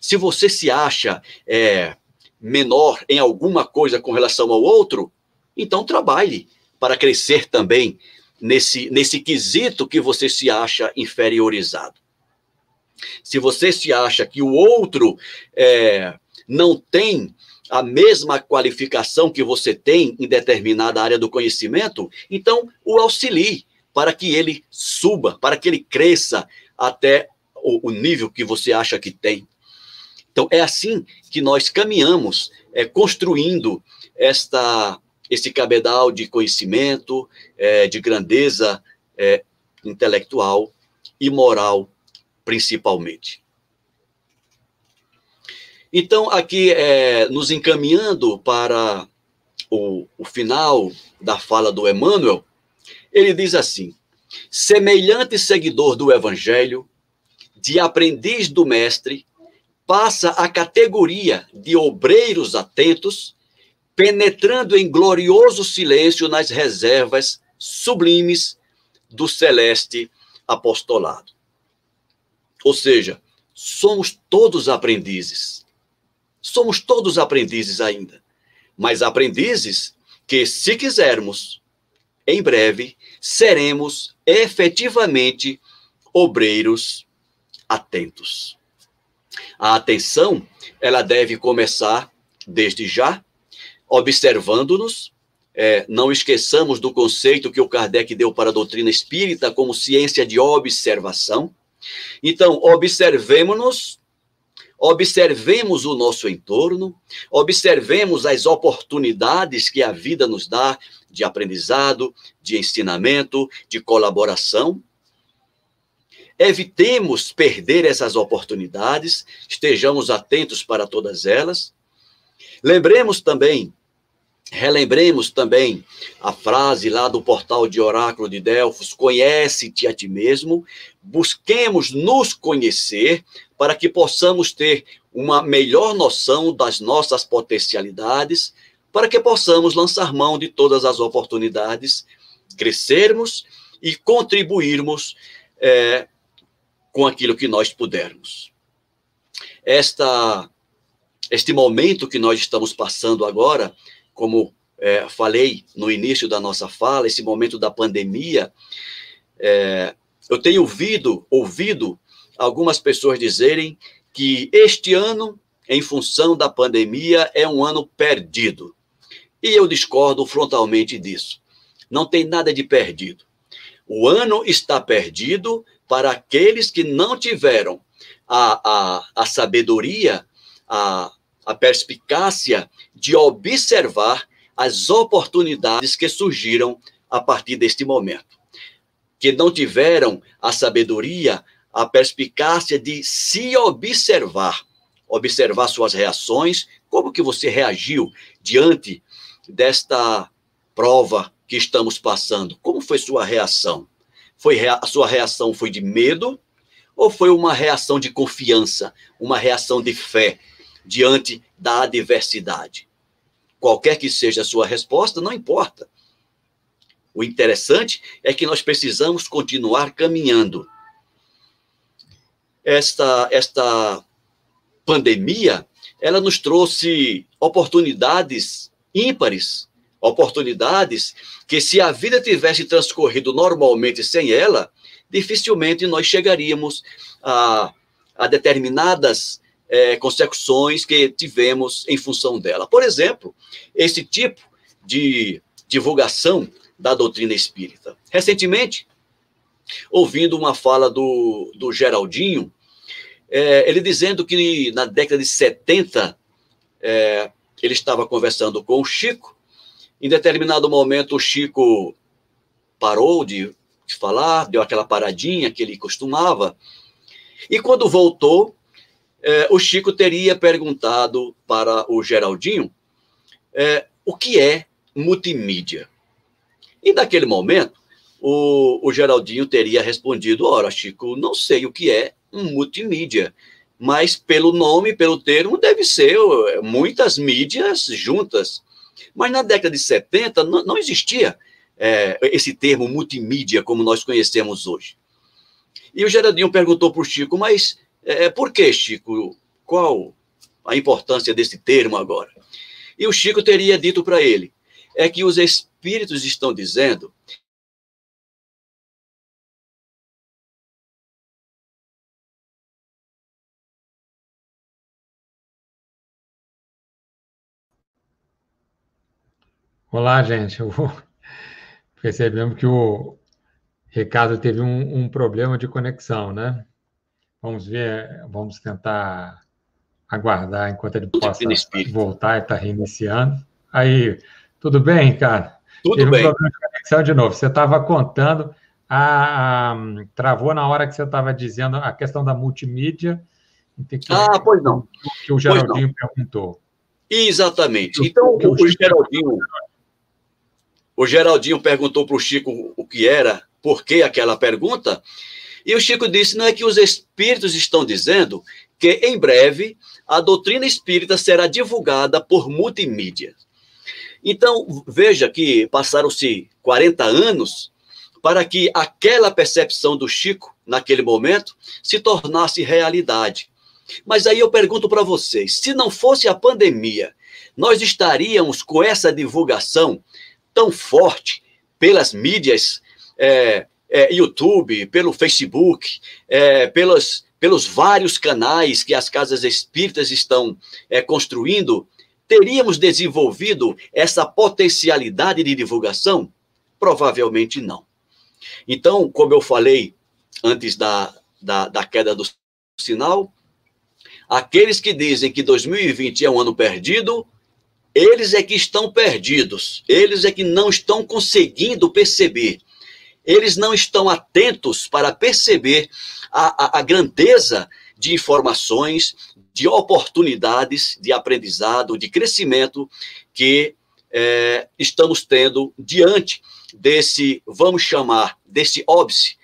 Se você se acha é, menor em alguma coisa com relação ao outro, então trabalhe para crescer também nesse, nesse quesito que você se acha inferiorizado. Se você se acha que o outro é, não tem a mesma qualificação que você tem em determinada área do conhecimento, então o auxilie para que ele suba, para que ele cresça até o, o nível que você acha que tem. Então, é assim que nós caminhamos, é, construindo esta, esse cabedal de conhecimento, é, de grandeza é, intelectual e moral, principalmente. Então, aqui, é, nos encaminhando para o, o final da fala do Emmanuel, ele diz assim: semelhante seguidor do Evangelho, de aprendiz do Mestre, passa a categoria de obreiros atentos, penetrando em glorioso silêncio nas reservas sublimes do celeste apostolado. Ou seja, somos todos aprendizes. Somos todos aprendizes ainda. Mas aprendizes que, se quisermos, em breve seremos efetivamente obreiros atentos. A atenção, ela deve começar desde já, observando-nos. É, não esqueçamos do conceito que o Kardec deu para a doutrina espírita como ciência de observação. Então, observemos-nos, observemos o nosso entorno, observemos as oportunidades que a vida nos dá de aprendizado, de ensinamento, de colaboração Evitemos perder essas oportunidades, estejamos atentos para todas elas. Lembremos também, relembremos também a frase lá do portal de Oráculo de Delfos: conhece-te a ti mesmo. Busquemos nos conhecer para que possamos ter uma melhor noção das nossas potencialidades, para que possamos lançar mão de todas as oportunidades, crescermos e contribuirmos é, com aquilo que nós pudermos. Esta, este momento que nós estamos passando agora, como é, falei no início da nossa fala, esse momento da pandemia, é, eu tenho ouvido, ouvido algumas pessoas dizerem que este ano, em função da pandemia, é um ano perdido. E eu discordo frontalmente disso. Não tem nada de perdido. O ano está perdido para aqueles que não tiveram a, a, a sabedoria, a, a perspicácia de observar as oportunidades que surgiram a partir deste momento. Que não tiveram a sabedoria, a perspicácia de se observar, observar suas reações, como que você reagiu diante desta prova que estamos passando? Como foi sua reação? Foi a sua reação foi de medo ou foi uma reação de confiança, uma reação de fé diante da adversidade? Qualquer que seja a sua resposta, não importa. O interessante é que nós precisamos continuar caminhando. Esta esta pandemia, ela nos trouxe oportunidades ímpares oportunidades que, se a vida tivesse transcorrido normalmente sem ela, dificilmente nós chegaríamos a, a determinadas é, consecuções que tivemos em função dela. Por exemplo, esse tipo de divulgação da doutrina espírita. Recentemente, ouvindo uma fala do, do Geraldinho, é, ele dizendo que na década de 70, é, ele estava conversando com o Chico, em determinado momento, o Chico parou de falar, deu aquela paradinha que ele costumava. E quando voltou, eh, o Chico teria perguntado para o Geraldinho eh, o que é multimídia. E naquele momento, o, o Geraldinho teria respondido: Ora, Chico, não sei o que é multimídia, mas pelo nome, pelo termo, deve ser eh, muitas mídias juntas. Mas na década de 70 não, não existia é, esse termo multimídia como nós conhecemos hoje. E o Geraldinho perguntou para o Chico, mas é, por que, Chico? Qual a importância desse termo agora? E o Chico teria dito para ele: é que os espíritos estão dizendo Olá, gente. Percebemos que o Ricardo teve um, um, problema de conexão, né? Vamos ver, vamos tentar aguardar enquanto ele possa voltar e estar tá reiniciando. Aí, tudo bem, cara? Tudo Teve bem. um problema de conexão de novo. Você estava contando, a, a, travou na hora que você estava dizendo a questão da multimídia. Que, ah, pois não. Que o Geraldinho perguntou. Exatamente. Então, o, o Geraldinho, o Geraldinho perguntou para o Chico o que era, por que aquela pergunta, e o Chico disse: não é que os espíritos estão dizendo que em breve a doutrina espírita será divulgada por multimídia. Então, veja que passaram-se 40 anos para que aquela percepção do Chico, naquele momento, se tornasse realidade. Mas aí eu pergunto para vocês: se não fosse a pandemia, nós estaríamos com essa divulgação tão forte pelas mídias, é, é, YouTube, pelo Facebook, é, pelos, pelos vários canais que as casas espíritas estão é, construindo, teríamos desenvolvido essa potencialidade de divulgação? Provavelmente não. Então, como eu falei antes da, da, da queda do sinal, aqueles que dizem que 2020 é um ano perdido, eles é que estão perdidos, eles é que não estão conseguindo perceber, eles não estão atentos para perceber a, a, a grandeza de informações, de oportunidades de aprendizado, de crescimento que é, estamos tendo diante desse, vamos chamar, desse óbice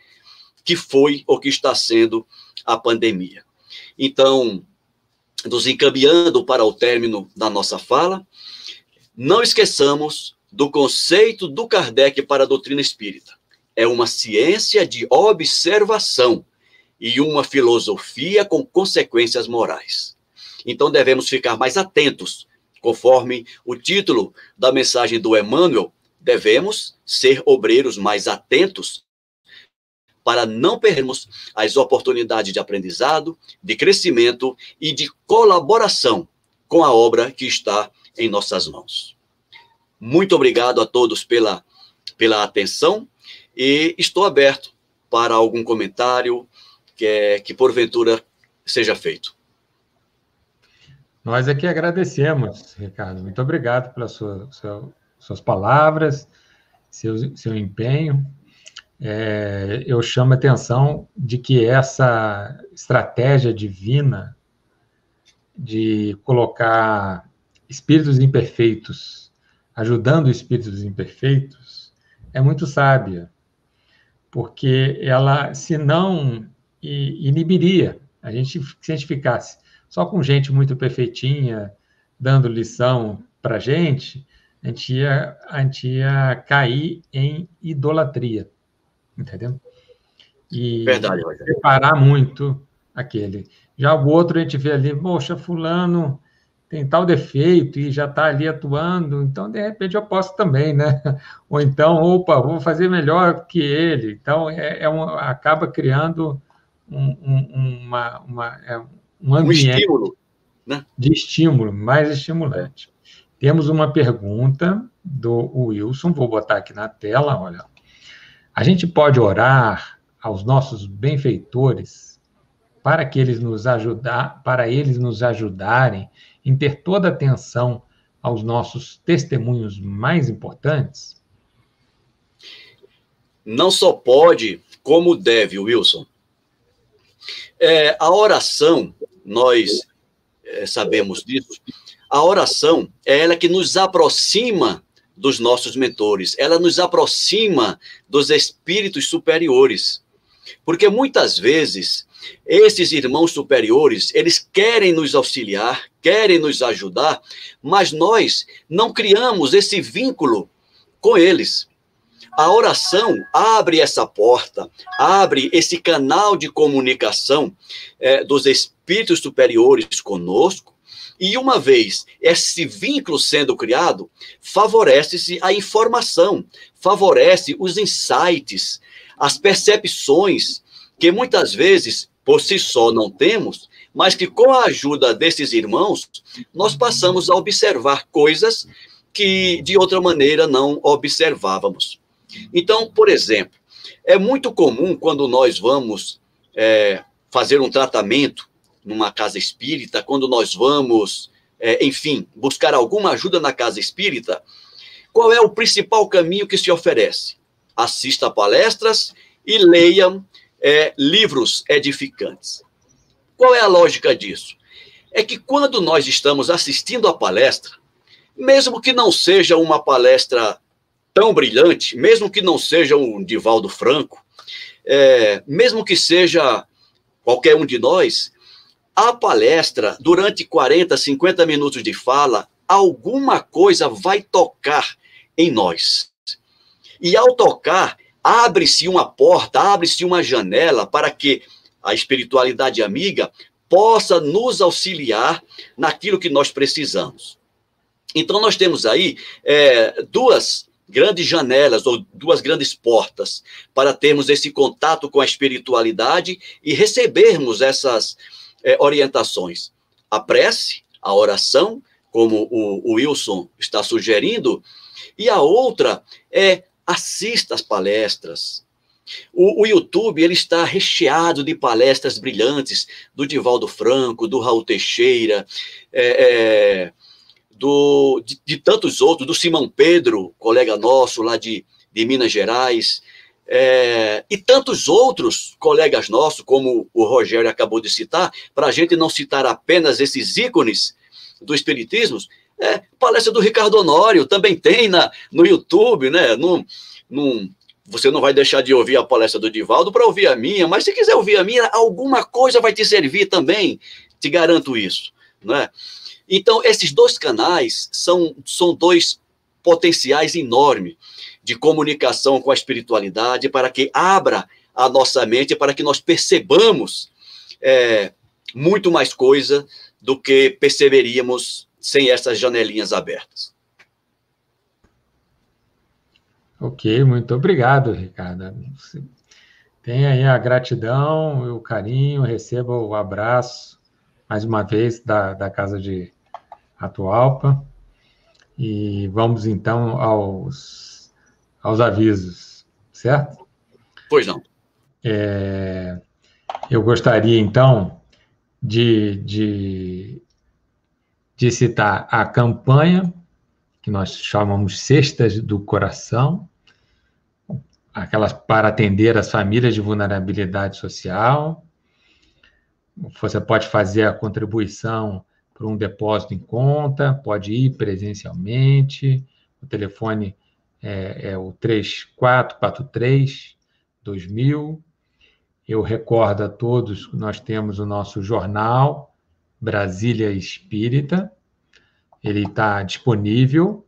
que foi ou que está sendo a pandemia. Então, nos encaminhando para o término da nossa fala, não esqueçamos do conceito do Kardec para a doutrina espírita. É uma ciência de observação e uma filosofia com consequências morais. Então devemos ficar mais atentos, conforme o título da mensagem do Emmanuel, devemos ser obreiros mais atentos para não perdermos as oportunidades de aprendizado, de crescimento e de colaboração com a obra que está em nossas mãos. Muito obrigado a todos pela, pela atenção e estou aberto para algum comentário que, é, que porventura seja feito. Nós aqui agradecemos, Ricardo. Muito obrigado pelas sua, sua, suas palavras, seu, seu empenho é, eu chamo a atenção de que essa estratégia divina de colocar espíritos imperfeitos, ajudando espíritos imperfeitos, é muito sábia, porque ela, se não, inibiria. A gente, se a gente ficasse só com gente muito perfeitinha, dando lição para a gente, a gente ia, a gente ia cair em idolatria entendeu? E Verdade, separar muito aquele. Já o outro a gente vê ali, poxa, fulano tem tal defeito e já está ali atuando, então de repente eu posso também, né? Ou então, opa, vou fazer melhor que ele. Então é, é um, acaba criando um, um, uma, uma, é um ambiente um estímulo, né? de estímulo, mais estimulante. Temos uma pergunta do Wilson, vou botar aqui na tela, olha. A gente pode orar aos nossos benfeitores para que eles nos ajudar, para eles nos ajudarem em ter toda atenção aos nossos testemunhos mais importantes? Não só pode, como deve, Wilson. É, a oração, nós é, sabemos disso, a oração é ela que nos aproxima dos nossos mentores, ela nos aproxima dos espíritos superiores. Porque muitas vezes esses irmãos superiores, eles querem nos auxiliar, querem nos ajudar, mas nós não criamos esse vínculo com eles. A oração abre essa porta, abre esse canal de comunicação é, dos espíritos superiores conosco, e uma vez esse vínculo sendo criado, favorece-se a informação, favorece os insights, as percepções que muitas vezes por si só não temos, mas que com a ajuda desses irmãos, nós passamos a observar coisas que de outra maneira não observávamos. Então, por exemplo, é muito comum quando nós vamos é, fazer um tratamento numa casa espírita, quando nós vamos, é, enfim, buscar alguma ajuda na casa espírita, qual é o principal caminho que se oferece? Assista palestras e leia é, livros edificantes. Qual é a lógica disso? É que quando nós estamos assistindo a palestra, mesmo que não seja uma palestra tão brilhante, mesmo que não seja um Divaldo Franco, é, mesmo que seja qualquer um de nós, a palestra, durante 40, 50 minutos de fala, alguma coisa vai tocar em nós. E ao tocar, abre-se uma porta, abre-se uma janela para que a espiritualidade amiga possa nos auxiliar naquilo que nós precisamos. Então, nós temos aí é, duas grandes janelas ou duas grandes portas para termos esse contato com a espiritualidade e recebermos essas é, orientações. A prece, a oração, como o, o Wilson está sugerindo, e a outra é assista às palestras. O, o, YouTube ele está recheado de palestras brilhantes do Divaldo Franco, do Raul Teixeira, é, é, do, de, de, tantos outros, do Simão Pedro, colega nosso lá de, de Minas Gerais, é, e tantos outros colegas nossos, como o Rogério acabou de citar, para a gente não citar apenas esses ícones do Espiritismo, é, palestra do Ricardo Honório também tem na, no YouTube, né? Num, num, você não vai deixar de ouvir a palestra do Divaldo para ouvir a minha, mas se quiser ouvir a minha, alguma coisa vai te servir também, te garanto isso, né? Então, esses dois canais são, são dois potenciais enormes de comunicação com a espiritualidade para que abra a nossa mente, para que nós percebamos é, muito mais coisa do que perceberíamos sem essas janelinhas abertas. Ok, muito obrigado, Ricardo. Tenha aí a gratidão e o carinho, receba o abraço, mais uma vez, da, da Casa de Atualpa. E vamos, então, aos, aos avisos, certo? Pois não. É, eu gostaria, então, de, de de citar a campanha, que nós chamamos Cestas do Coração, aquelas para atender as famílias de vulnerabilidade social. Você pode fazer a contribuição para um depósito em conta, pode ir presencialmente. O telefone é, é o 3443 2000. Eu recordo a todos que nós temos o nosso jornal, Brasília Espírita. Ele está disponível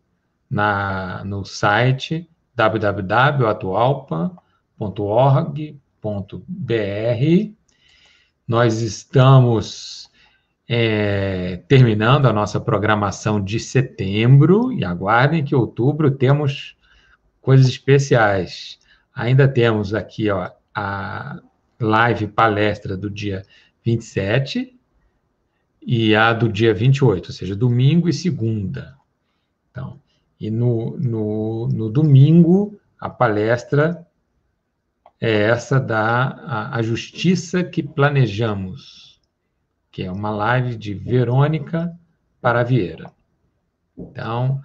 na, no site www.atualpa.org.br. Nós estamos é, terminando a nossa programação de setembro e aguardem que outubro temos coisas especiais. Ainda temos aqui ó, a live palestra do dia 27 e a do dia 28, ou seja, domingo e segunda. Então, e no, no, no domingo, a palestra é essa da a, a Justiça que Planejamos, que é uma live de Verônica para Vieira. Então,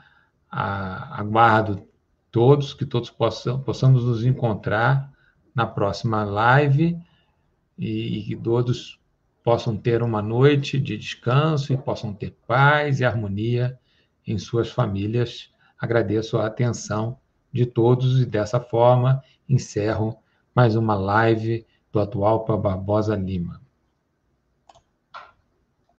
a, aguardo todos, que todos possam, possamos nos encontrar na próxima live e, e que todos possam ter uma noite de descanso e possam ter paz e harmonia em suas famílias. Agradeço a atenção de todos e dessa forma encerro mais uma live do atual para Barbosa Lima.